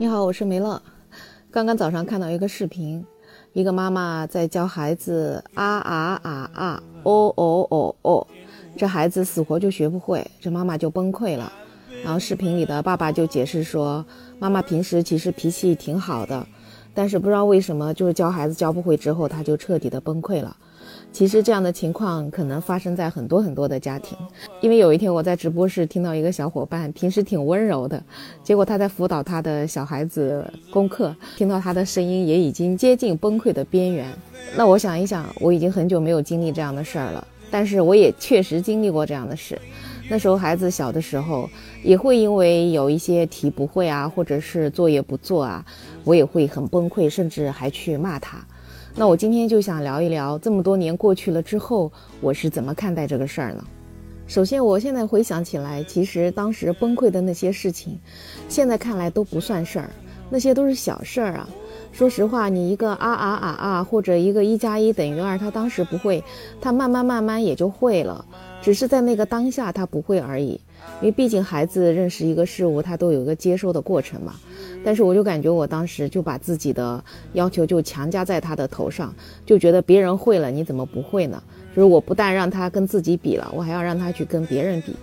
你好，我是梅乐。刚刚早上看到一个视频，一个妈妈在教孩子啊啊啊啊哦哦哦哦，这孩子死活就学不会，这妈妈就崩溃了。然后视频里的爸爸就解释说，妈妈平时其实脾气挺好的，但是不知道为什么，就是教孩子教不会之后，他就彻底的崩溃了。其实这样的情况可能发生在很多很多的家庭，因为有一天我在直播室听到一个小伙伴，平时挺温柔的，结果他在辅导他的小孩子功课，听到他的声音也已经接近崩溃的边缘。那我想一想，我已经很久没有经历这样的事儿了，但是我也确实经历过这样的事。那时候孩子小的时候，也会因为有一些题不会啊，或者是作业不做啊，我也会很崩溃，甚至还去骂他。那我今天就想聊一聊，这么多年过去了之后，我是怎么看待这个事儿呢？首先，我现在回想起来，其实当时崩溃的那些事情，现在看来都不算事儿，那些都是小事儿啊。说实话，你一个啊啊啊啊，或者一个一加一等于二，他当时不会，他慢慢慢慢也就会了，只是在那个当下他不会而已。因为毕竟孩子认识一个事物，他都有一个接收的过程嘛。但是我就感觉我当时就把自己的要求就强加在他的头上，就觉得别人会了，你怎么不会呢？就是我不但让他跟自己比了，我还要让他去跟别人比。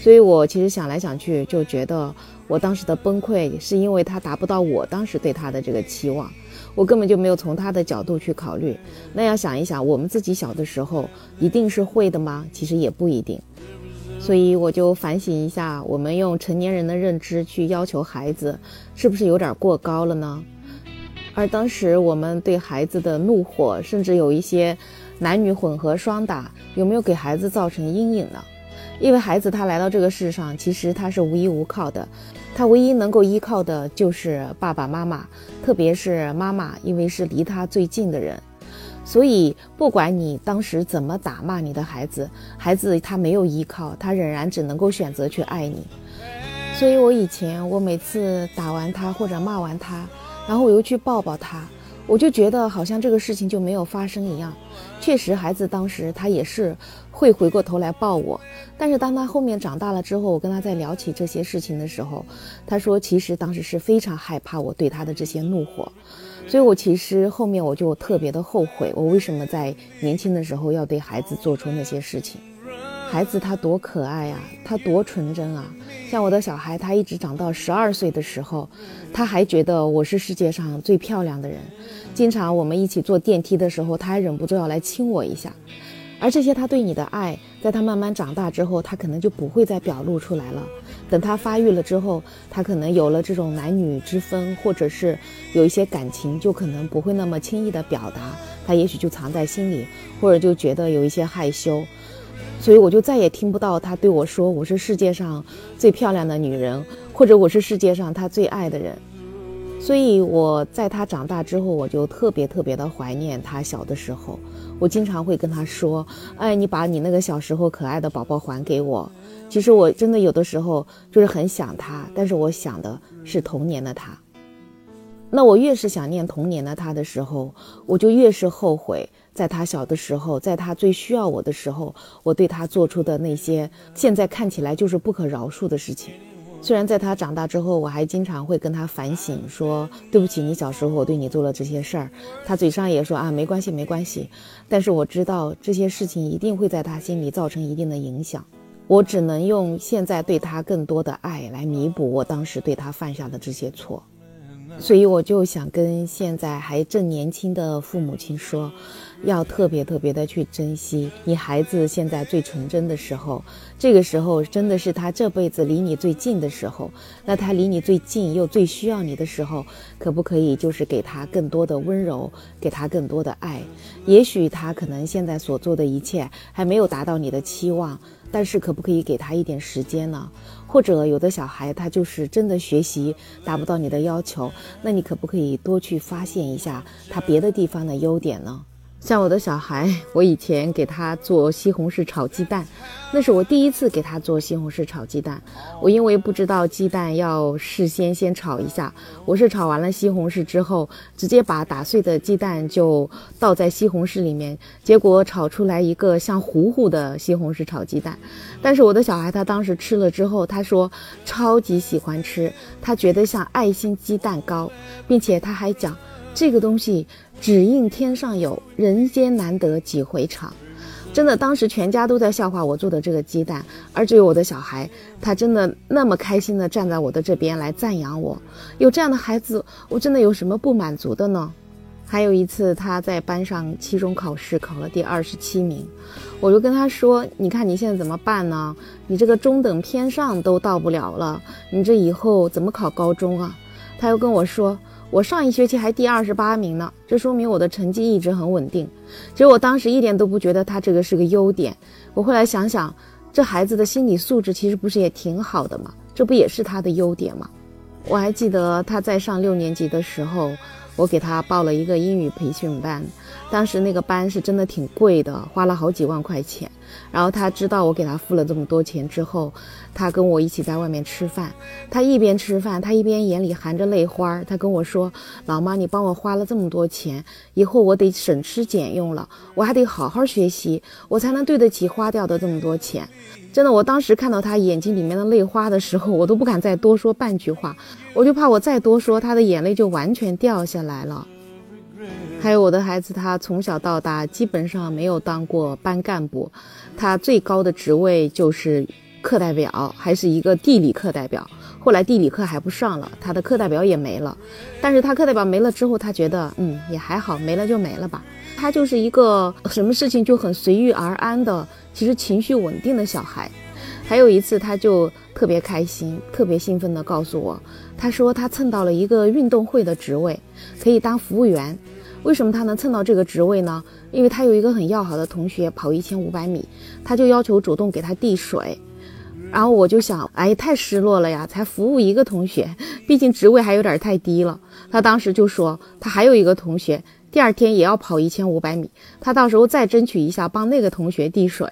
所以我其实想来想去，就觉得我当时的崩溃是因为他达不到我当时对他的这个期望，我根本就没有从他的角度去考虑。那要想一想，我们自己小的时候一定是会的吗？其实也不一定。所以我就反省一下，我们用成年人的认知去要求孩子，是不是有点过高了呢？而当时我们对孩子的怒火，甚至有一些男女混合双打，有没有给孩子造成阴影呢？因为孩子他来到这个世上，其实他是无依无靠的，他唯一能够依靠的就是爸爸妈妈，特别是妈妈，因为是离他最近的人。所以，不管你当时怎么打骂你的孩子，孩子他没有依靠，他仍然只能够选择去爱你。所以我以前，我每次打完他或者骂完他，然后我又去抱抱他，我就觉得好像这个事情就没有发生一样。确实，孩子当时他也是会回过头来抱我，但是当他后面长大了之后，我跟他在聊起这些事情的时候，他说其实当时是非常害怕我对他的这些怒火。所以，我其实后面我就特别的后悔，我为什么在年轻的时候要对孩子做出那些事情。孩子他多可爱啊，他多纯真啊！像我的小孩，他一直长到十二岁的时候，他还觉得我是世界上最漂亮的人。经常我们一起坐电梯的时候，他还忍不住要来亲我一下。而这些他对你的爱，在他慢慢长大之后，他可能就不会再表露出来了。等他发育了之后，他可能有了这种男女之分，或者是有一些感情，就可能不会那么轻易的表达，他也许就藏在心里，或者就觉得有一些害羞。所以我就再也听不到他对我说我是世界上最漂亮的女人，或者我是世界上他最爱的人。所以我在他长大之后，我就特别特别的怀念他小的时候。我经常会跟他说：“哎，你把你那个小时候可爱的宝宝还给我。”其实我真的有的时候就是很想他，但是我想的是童年的他。那我越是想念童年的他的时候，我就越是后悔，在他小的时候，在他最需要我的时候，我对他做出的那些现在看起来就是不可饶恕的事情。虽然在他长大之后，我还经常会跟他反省，说对不起，你小时候我对你做了这些事儿。他嘴上也说啊，没关系，没关系。但是我知道这些事情一定会在他心里造成一定的影响。我只能用现在对他更多的爱来弥补我当时对他犯下的这些错。所以我就想跟现在还正年轻的父母亲说，要特别特别的去珍惜你孩子现在最纯真的时候，这个时候真的是他这辈子离你最近的时候。那他离你最近又最需要你的时候，可不可以就是给他更多的温柔，给他更多的爱？也许他可能现在所做的一切还没有达到你的期望。但是可不可以给他一点时间呢？或者有的小孩他就是真的学习达不到你的要求，那你可不可以多去发现一下他别的地方的优点呢？像我的小孩，我以前给他做西红柿炒鸡蛋，那是我第一次给他做西红柿炒鸡蛋。我因为不知道鸡蛋要事先先炒一下，我是炒完了西红柿之后，直接把打碎的鸡蛋就倒在西红柿里面，结果炒出来一个像糊糊的西红柿炒鸡蛋。但是我的小孩他当时吃了之后，他说超级喜欢吃，他觉得像爱心鸡蛋糕，并且他还讲。这个东西只应天上有人间难得几回尝，真的，当时全家都在笑话我做的这个鸡蛋，而只有我的小孩，他真的那么开心的站在我的这边来赞扬我。有这样的孩子，我真的有什么不满足的呢？还有一次，他在班上期中考试考了第二十七名，我就跟他说：“你看你现在怎么办呢？你这个中等偏上都到不了了，你这以后怎么考高中啊？”他又跟我说。我上一学期还第二十八名呢，这说明我的成绩一直很稳定。其实我当时一点都不觉得他这个是个优点。我后来想想，这孩子的心理素质其实不是也挺好的吗？这不也是他的优点吗？我还记得他在上六年级的时候，我给他报了一个英语培训班，当时那个班是真的挺贵的，花了好几万块钱。然后他知道我给他付了这么多钱之后，他跟我一起在外面吃饭。他一边吃饭，他一边眼里含着泪花。他跟我说：“老妈，你帮我花了这么多钱，以后我得省吃俭用了，我还得好好学习，我才能对得起花掉的这么多钱。”真的，我当时看到他眼睛里面的泪花的时候，我都不敢再多说半句话，我就怕我再多说，他的眼泪就完全掉下来了。还有我的孩子，他从小到大基本上没有当过班干部，他最高的职位就是课代表，还是一个地理课代表。后来地理课还不上了，他的课代表也没了。但是他课代表没了之后，他觉得嗯也还好，没了就没了吧。他就是一个什么事情就很随遇而安的，其实情绪稳定的小孩。还有一次，他就特别开心、特别兴奋地告诉我，他说他蹭到了一个运动会的职位，可以当服务员。为什么他能蹭到这个职位呢？因为他有一个很要好的同学跑一千五百米，他就要求主动给他递水，然后我就想，哎，太失落了呀，才服务一个同学，毕竟职位还有点太低了。他当时就说，他还有一个同学，第二天也要跑一千五百米，他到时候再争取一下帮那个同学递水。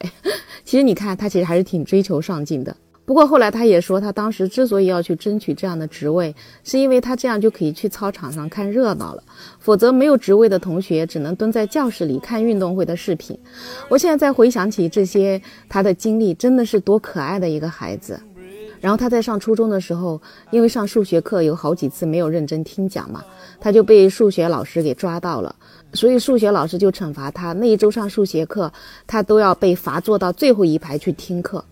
其实你看，他其实还是挺追求上进的。不过后来他也说，他当时之所以要去争取这样的职位，是因为他这样就可以去操场上看热闹了。否则没有职位的同学只能蹲在教室里看运动会的视频。我现在再回想起这些他的经历，真的是多可爱的一个孩子。然后他在上初中的时候，因为上数学课有好几次没有认真听讲嘛，他就被数学老师给抓到了，所以数学老师就惩罚他那一周上数学课，他都要被罚坐到最后一排去听课。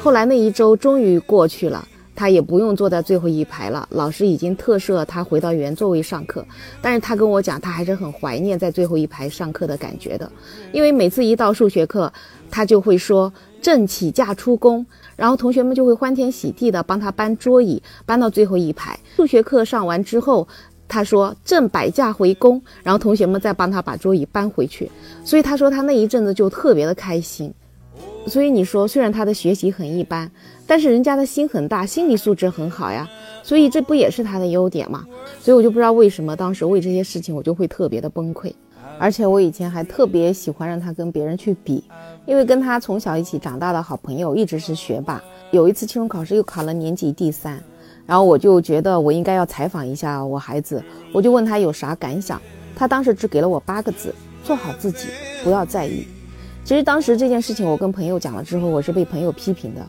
后来那一周终于过去了，他也不用坐在最后一排了。老师已经特赦他回到原座位上课，但是他跟我讲，他还是很怀念在最后一排上课的感觉的，因为每次一到数学课，他就会说“正起驾出宫”，然后同学们就会欢天喜地的帮他搬桌椅，搬到最后一排。数学课上完之后，他说“正摆驾回宫”，然后同学们再帮他把桌椅搬回去。所以他说他那一阵子就特别的开心。所以你说，虽然他的学习很一般，但是人家的心很大，心理素质很好呀。所以这不也是他的优点吗？所以我就不知道为什么当时为这些事情我就会特别的崩溃。而且我以前还特别喜欢让他跟别人去比，因为跟他从小一起长大的好朋友一直是学霸。有一次期中考试又考了年级第三，然后我就觉得我应该要采访一下我孩子，我就问他有啥感想。他当时只给了我八个字：做好自己，不要在意。其实当时这件事情，我跟朋友讲了之后，我是被朋友批评的。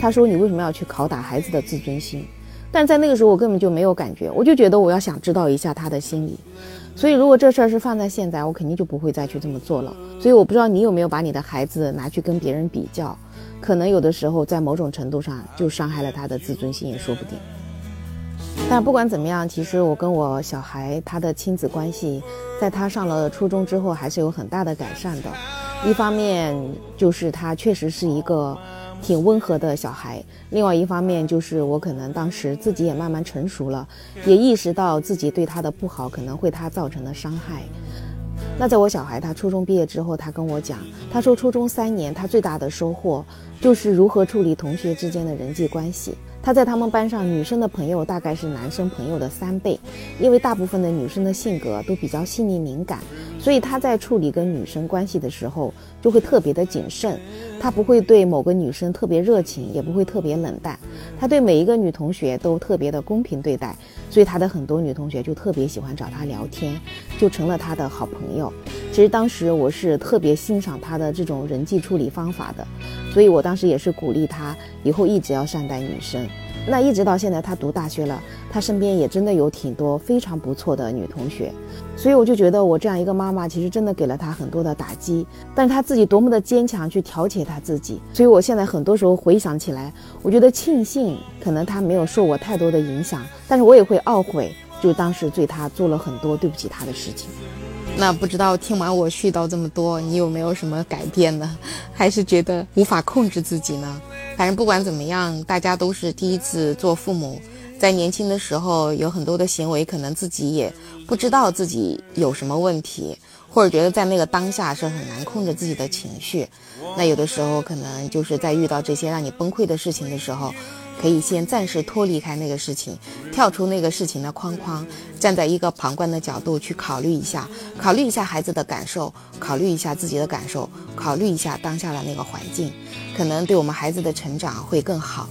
他说：“你为什么要去拷打孩子的自尊心？”但在那个时候，我根本就没有感觉，我就觉得我要想知道一下他的心理。所以，如果这事儿是放在现在，我肯定就不会再去这么做了。所以，我不知道你有没有把你的孩子拿去跟别人比较，可能有的时候在某种程度上就伤害了他的自尊心，也说不定。但不管怎么样，其实我跟我小孩他的亲子关系，在他上了初中之后，还是有很大的改善的。一方面就是他确实是一个挺温和的小孩，另外一方面就是我可能当时自己也慢慢成熟了，也意识到自己对他的不好可能会他造成的伤害。那在我小孩他初中毕业之后，他跟我讲，他说初中三年他最大的收获就是如何处理同学之间的人际关系。他在他们班上女生的朋友大概是男生朋友的三倍，因为大部分的女生的性格都比较细腻敏感，所以他在处理跟女生关系的时候就会特别的谨慎。他不会对某个女生特别热情，也不会特别冷淡，他对每一个女同学都特别的公平对待，所以他的很多女同学就特别喜欢找他聊天，就成了他的好朋友。其实当时我是特别欣赏他的这种人际处理方法的，所以我当时也是鼓励他以后一直要善待女生。那一直到现在，他读大学了，他身边也真的有挺多非常不错的女同学，所以我就觉得我这样一个妈妈，其实真的给了他很多的打击。但是他自己多么的坚强，去调节他自己。所以我现在很多时候回想起来，我觉得庆幸，可能他没有受我太多的影响，但是我也会懊悔，就当时对他做了很多对不起他的事情。那不知道听完我絮叨这么多，你有没有什么改变呢？还是觉得无法控制自己呢？反正不管怎么样，大家都是第一次做父母，在年轻的时候有很多的行为，可能自己也不知道自己有什么问题，或者觉得在那个当下是很难控制自己的情绪。那有的时候可能就是在遇到这些让你崩溃的事情的时候。可以先暂时脱离开那个事情，跳出那个事情的框框，站在一个旁观的角度去考虑一下，考虑一下孩子的感受，考虑一下自己的感受，考虑一下当下的那个环境，可能对我们孩子的成长会更好。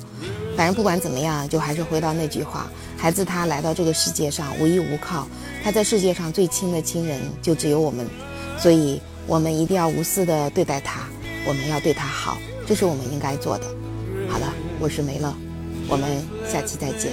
反正不管怎么样，就还是回到那句话：孩子他来到这个世界上无依无靠，他在世界上最亲的亲人就只有我们，所以我们一定要无私的对待他，我们要对他好，这是我们应该做的。好了，我是梅乐。我们下期再见。